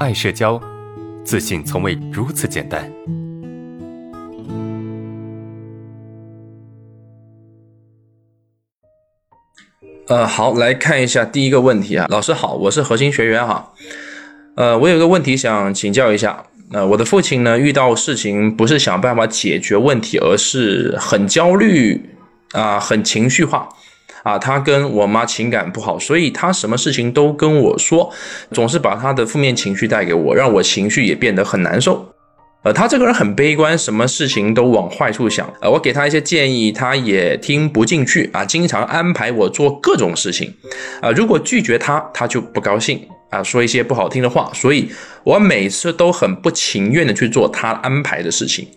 爱社交，自信从未如此简单。呃，好，来看一下第一个问题啊，老师好，我是核心学员哈。呃，我有个问题想请教一下。呃，我的父亲呢，遇到事情不是想办法解决问题，而是很焦虑啊，很情绪化啊。他跟我妈情感不好，所以他什么事情都跟我说，总是把他的负面情绪带给我，让我情绪也变得很难受。呃，他这个人很悲观，什么事情都往坏处想。呃，我给他一些建议，他也听不进去啊，经常安排我做各种事情。啊，如果拒绝他，他就不高兴啊，说一些不好听的话。所以我每次都很不情愿的去做他安排的事情。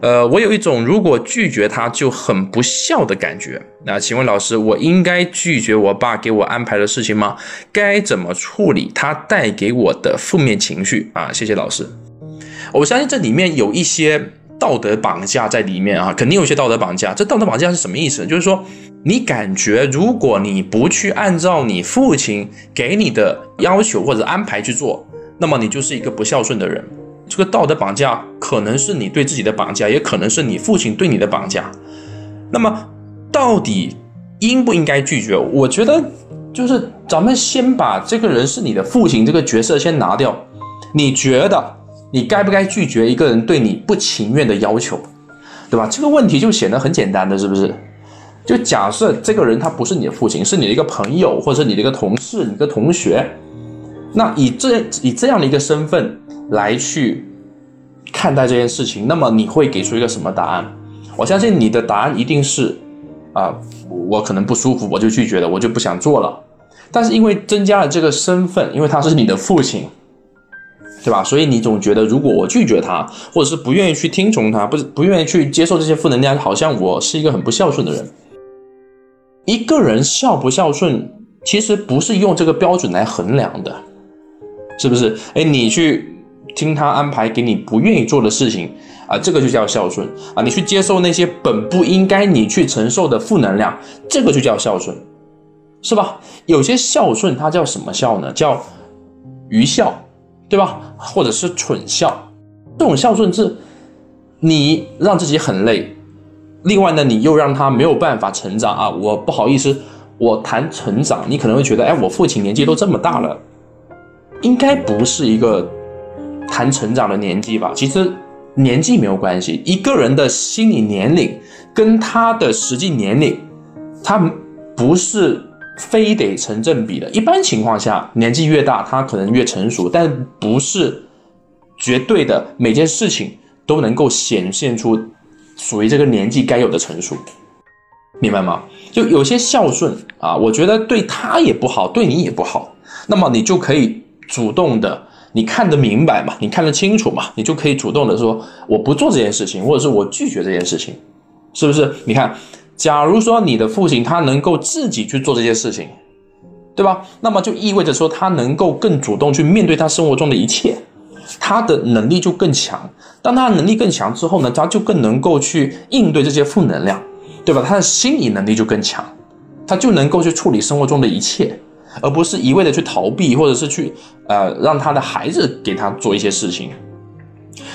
呃，我有一种如果拒绝他就很不孝的感觉。那请问老师，我应该拒绝我爸给我安排的事情吗？该怎么处理他带给我的负面情绪啊？谢谢老师。我相信这里面有一些道德绑架在里面啊，肯定有一些道德绑架。这道德绑架是什么意思？就是说，你感觉如果你不去按照你父亲给你的要求或者安排去做，那么你就是一个不孝顺的人。这个道德绑架可能是你对自己的绑架，也可能是你父亲对你的绑架。那么，到底应不应该拒绝？我觉得，就是咱们先把这个人是你的父亲这个角色先拿掉。你觉得？你该不该拒绝一个人对你不情愿的要求，对吧？这个问题就显得很简单的，是不是？就假设这个人他不是你的父亲，是你的一个朋友，或者你的一个同事、你的同学，那以这以这样的一个身份来去看待这件事情，那么你会给出一个什么答案？我相信你的答案一定是啊，我可能不舒服，我就拒绝了，我就不想做了。但是因为增加了这个身份，因为他是你的父亲。对吧？所以你总觉得，如果我拒绝他，或者是不愿意去听从他，不是不愿意去接受这些负能量，好像我是一个很不孝顺的人。一个人孝不孝顺，其实不是用这个标准来衡量的，是不是？哎，你去听他安排给你不愿意做的事情啊，这个就叫孝顺啊。你去接受那些本不应该你去承受的负能量，这个就叫孝顺，是吧？有些孝顺它叫什么孝呢？叫愚孝。对吧？或者是蠢孝，这种孝顺是，你让自己很累，另外呢，你又让他没有办法成长啊！我不好意思，我谈成长，你可能会觉得，哎，我父亲年纪都这么大了，应该不是一个谈成长的年纪吧？其实年纪没有关系，一个人的心理年龄跟他的实际年龄，他不是。非得成正比的，一般情况下，年纪越大，他可能越成熟，但不是绝对的，每件事情都能够显现出属于这个年纪该有的成熟，明白吗？就有些孝顺啊，我觉得对他也不好，对你也不好，那么你就可以主动的，你看得明白嘛，你看得清楚嘛，你就可以主动的说，我不做这件事情，或者是我拒绝这件事情，是不是？你看。假如说你的父亲他能够自己去做这些事情，对吧？那么就意味着说他能够更主动去面对他生活中的一切，他的能力就更强。当他能力更强之后呢，他就更能够去应对这些负能量，对吧？他的心理能力就更强，他就能够去处理生活中的一切，而不是一味的去逃避，或者是去呃让他的孩子给他做一些事情。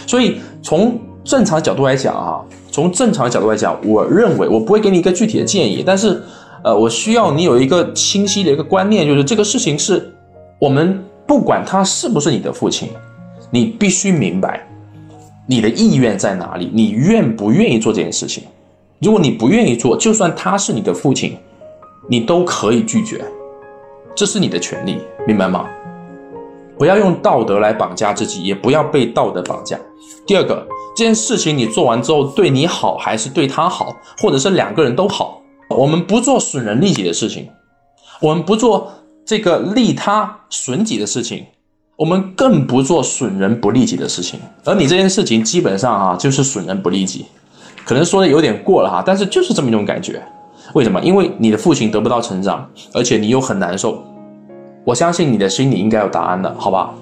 所以从正常角度来讲啊。从正常的角度来讲，我认为我不会给你一个具体的建议，但是，呃，我需要你有一个清晰的一个观念，就是这个事情是我们不管他是不是你的父亲，你必须明白你的意愿在哪里，你愿不愿意做这件事情。如果你不愿意做，就算他是你的父亲，你都可以拒绝，这是你的权利，明白吗？不要用道德来绑架自己，也不要被道德绑架。第二个。这件事情你做完之后，对你好还是对他好，或者是两个人都好？我们不做损人利己的事情，我们不做这个利他损己的事情，我们更不做损人不利己的事情。而你这件事情基本上啊，就是损人不利己，可能说的有点过了哈，但是就是这么一种感觉。为什么？因为你的父亲得不到成长，而且你又很难受。我相信你的心里应该有答案的，好吧？